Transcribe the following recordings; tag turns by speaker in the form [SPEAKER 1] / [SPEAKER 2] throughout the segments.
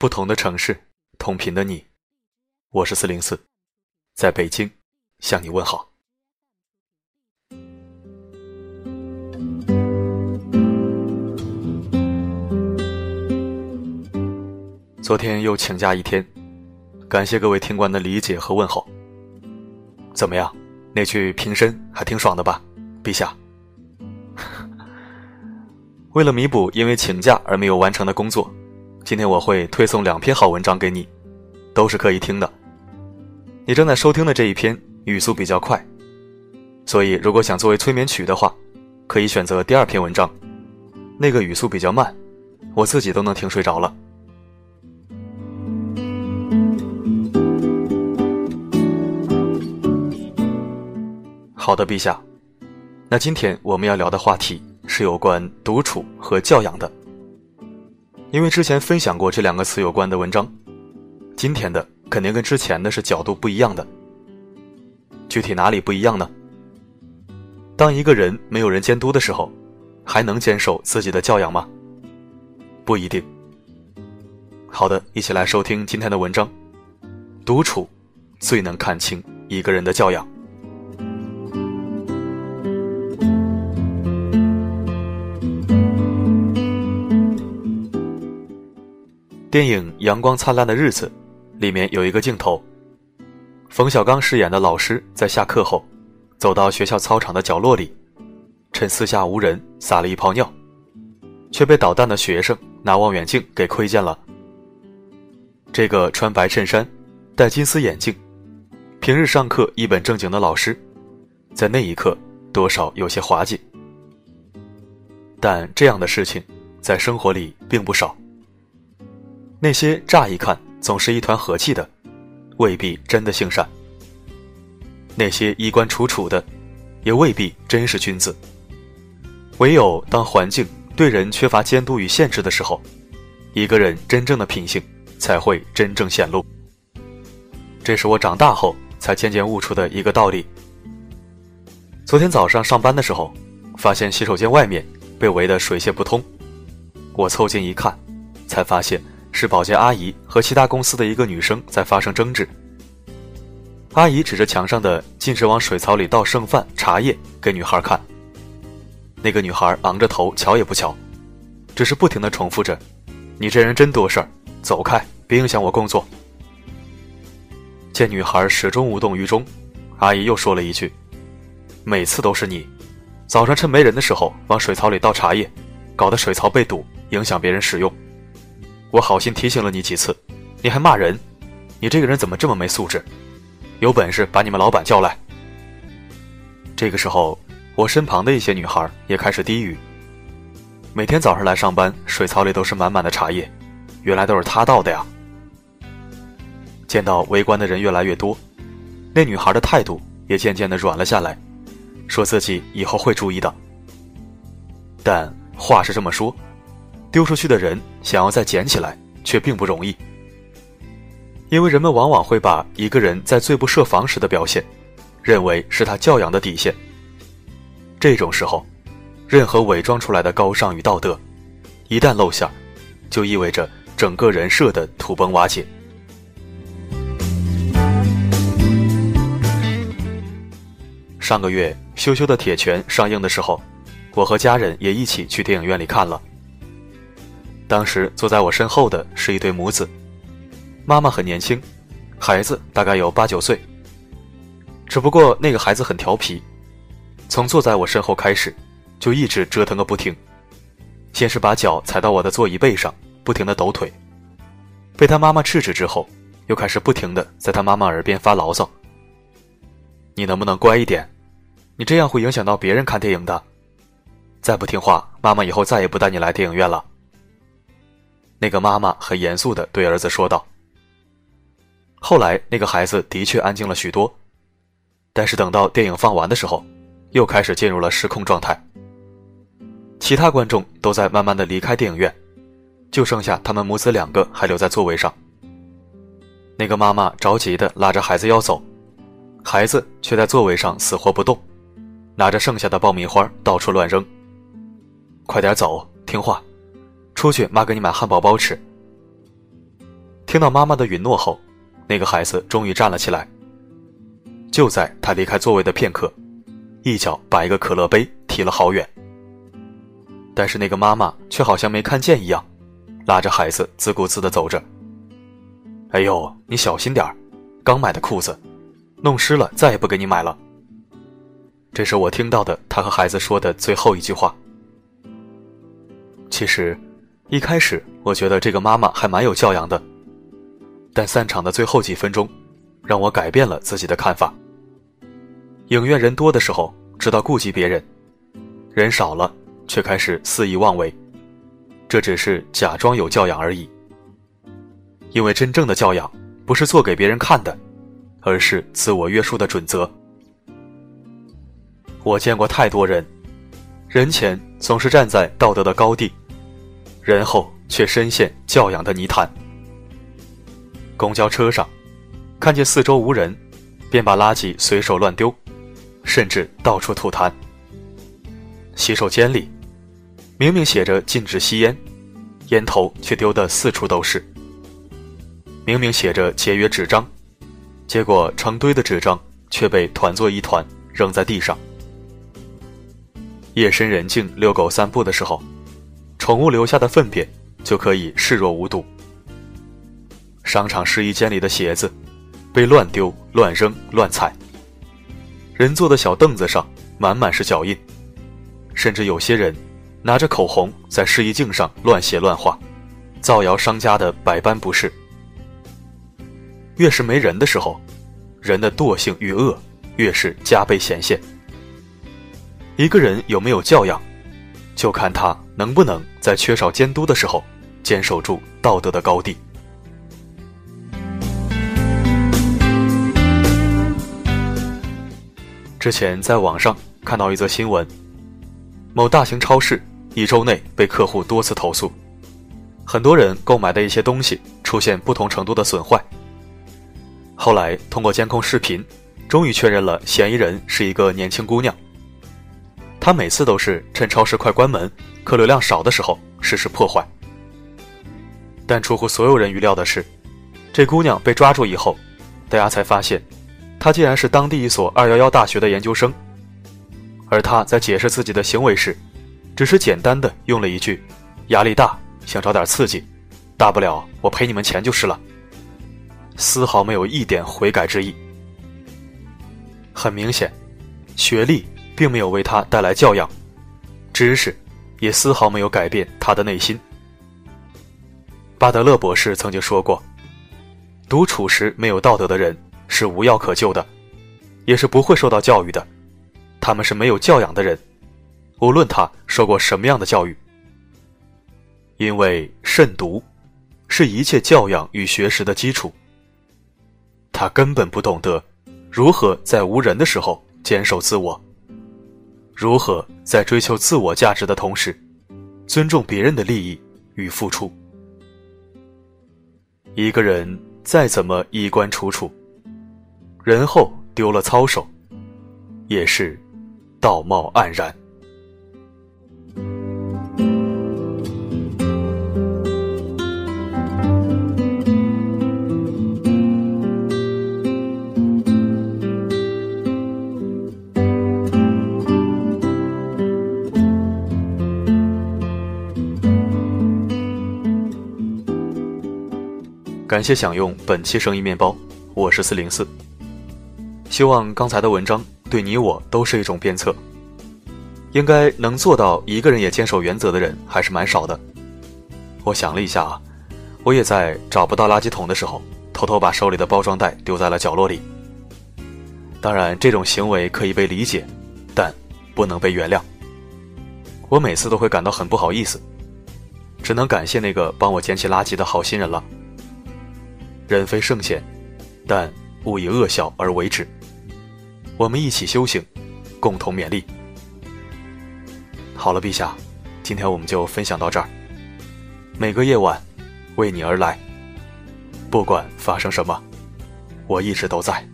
[SPEAKER 1] 不同的城市，同频的你，我是四零四，在北京向你问好。昨天又请假一天，感谢各位听官的理解和问候。怎么样，那句平身还挺爽的吧，陛下？为了弥补因为请假而没有完成的工作，今天我会推送两篇好文章给你，都是可以听的。你正在收听的这一篇语速比较快，所以如果想作为催眠曲的话，可以选择第二篇文章，那个语速比较慢，我自己都能听睡着了。好的，陛下，那今天我们要聊的话题。是有关独处和教养的，因为之前分享过这两个词有关的文章，今天的肯定跟之前的是角度不一样的。具体哪里不一样呢？当一个人没有人监督的时候，还能坚守自己的教养吗？不一定。好的，一起来收听今天的文章。独处最能看清一个人的教养。电影《阳光灿烂的日子》里面有一个镜头，冯小刚饰演的老师在下课后，走到学校操场的角落里，趁四下无人撒了一泡尿，却被捣蛋的学生拿望远镜给窥见了。这个穿白衬衫、戴金丝眼镜、平日上课一本正经的老师，在那一刻多少有些滑稽。但这样的事情，在生活里并不少。那些乍一看总是一团和气的，未必真的性善；那些衣冠楚楚的，也未必真是君子。唯有当环境对人缺乏监督与限制的时候，一个人真正的品性才会真正显露。这是我长大后才渐渐悟出的一个道理。昨天早上上班的时候，发现洗手间外面被围得水泄不通，我凑近一看，才发现。是保洁阿姨和其他公司的一个女生在发生争执。阿姨指着墙上的“禁止往水槽里倒剩饭、茶叶”给女孩看。那个女孩昂着头，瞧也不瞧，只是不停地重复着：“你这人真多事儿，走开，别影响我工作。”见女孩始终无动于衷，阿姨又说了一句：“每次都是你，早上趁没人的时候往水槽里倒茶叶，搞得水槽被堵，影响别人使用。”我好心提醒了你几次，你还骂人，你这个人怎么这么没素质？有本事把你们老板叫来。这个时候，我身旁的一些女孩也开始低语。每天早上来上班，水槽里都是满满的茶叶，原来都是他倒的呀。见到围观的人越来越多，那女孩的态度也渐渐的软了下来，说自己以后会注意的。但话是这么说。丢出去的人想要再捡起来，却并不容易，因为人们往往会把一个人在最不设防时的表现，认为是他教养的底线。这种时候，任何伪装出来的高尚与道德，一旦露馅，就意味着整个人设的土崩瓦解。上个月，羞羞的铁拳上映的时候，我和家人也一起去电影院里看了。当时坐在我身后的是一对母子，妈妈很年轻，孩子大概有八九岁。只不过那个孩子很调皮，从坐在我身后开始，就一直折腾个不停。先是把脚踩到我的座椅背上，不停的抖腿，被他妈妈制止之后，又开始不停的在他妈妈耳边发牢骚：“你能不能乖一点？你这样会影响到别人看电影的。再不听话，妈妈以后再也不带你来电影院了。”那个妈妈很严肃地对儿子说道。后来，那个孩子的确安静了许多，但是等到电影放完的时候，又开始进入了失控状态。其他观众都在慢慢的离开电影院，就剩下他们母子两个还留在座位上。那个妈妈着急地拉着孩子要走，孩子却在座位上死活不动，拿着剩下的爆米花到处乱扔。快点走，听话。出去，妈给你买汉堡包吃。听到妈妈的允诺后，那个孩子终于站了起来。就在他离开座位的片刻，一脚把一个可乐杯踢了好远。但是那个妈妈却好像没看见一样，拉着孩子自顾自地走着。哎呦，你小心点儿，刚买的裤子，弄湿了再也不给你买了。这是我听到的他和孩子说的最后一句话。其实，一开始我觉得这个妈妈还蛮有教养的，但散场的最后几分钟，让我改变了自己的看法。影院人多的时候知道顾及别人，人少了却开始肆意妄为，这只是假装有教养而已。因为真正的教养不是做给别人看的，而是自我约束的准则。我见过太多人，人前总是站在道德的高地，人后却深陷教养的泥潭。公交车上，看见四周无人，便把垃圾随手乱丢，甚至到处吐痰。洗手间里，明明写着禁止吸烟，烟头却丢得四处都是。明明写着节约纸张，结果成堆的纸张却被团作一团扔在地上。夜深人静，遛狗散步的时候，宠物留下的粪便就可以视若无睹。商场试衣间里的鞋子被乱丢、乱扔、乱踩。人坐的小凳子上满满是脚印，甚至有些人拿着口红在试衣镜上乱写乱画，造谣商家的百般不是。越是没人的时候，人的惰性与恶越是加倍显现。一个人有没有教养，就看他能不能在缺少监督的时候坚守住道德的高地。之前在网上看到一则新闻，某大型超市一周内被客户多次投诉，很多人购买的一些东西出现不同程度的损坏。后来通过监控视频，终于确认了嫌疑人是一个年轻姑娘。她每次都是趁超市快关门、客流量少的时候实施破坏。但出乎所有人预料的是，这姑娘被抓住以后，大家才发现，她竟然是当地一所211大学的研究生。而她在解释自己的行为时，只是简单的用了一句：“压力大，想找点刺激，大不了我赔你们钱就是了。”丝毫没有一点悔改之意。很明显，学历。并没有为他带来教养，知识也丝毫没有改变他的内心。巴德勒博士曾经说过：“独处时没有道德的人是无药可救的，也是不会受到教育的。他们是没有教养的人，无论他受过什么样的教育。因为慎独是一切教养与学识的基础。他根本不懂得如何在无人的时候坚守自我。”如何在追求自我价值的同时，尊重别人的利益与付出？一个人再怎么衣冠楚楚，人后丢了操守，也是道貌岸然。感谢享用本期生意面包，我是四零四。希望刚才的文章对你我都是一种鞭策。应该能做到一个人也坚守原则的人还是蛮少的。我想了一下啊，我也在找不到垃圾桶的时候，偷偷把手里的包装袋丢在了角落里。当然，这种行为可以被理解，但不能被原谅。我每次都会感到很不好意思，只能感谢那个帮我捡起垃圾的好心人了。人非圣贤，但勿以恶小而为之。我们一起修行，共同勉励。好了，陛下，今天我们就分享到这儿。每个夜晚，为你而来。不管发生什么，我一直都在。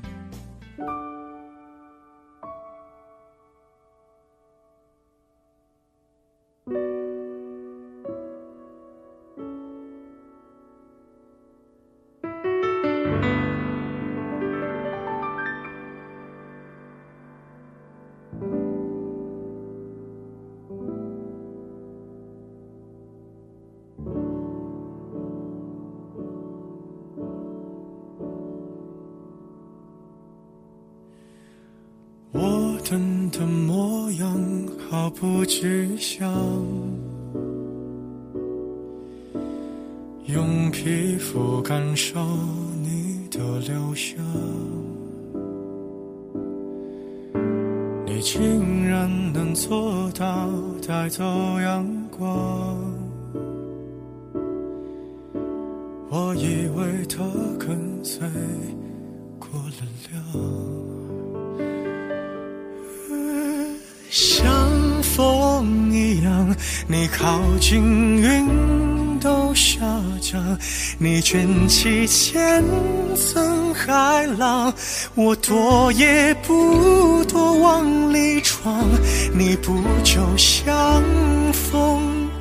[SPEAKER 2] 的模样毫不具象，用皮肤感受你的留香，你竟然能做到带走阳光，我以为它跟随你靠近云都下降，你卷起千层海浪，我躲也不躲往里闯，你不就像风？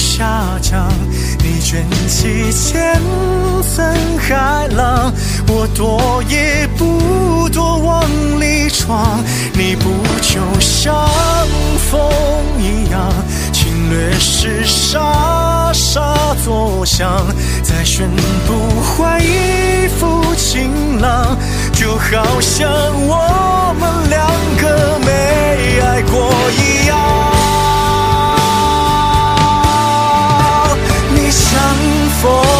[SPEAKER 2] 下降，你卷起千层海浪，我躲也不躲往里闯。你不就像风一样，侵略时沙沙作响，再宣布恢复晴朗，就好像我们两个没爱过一样。风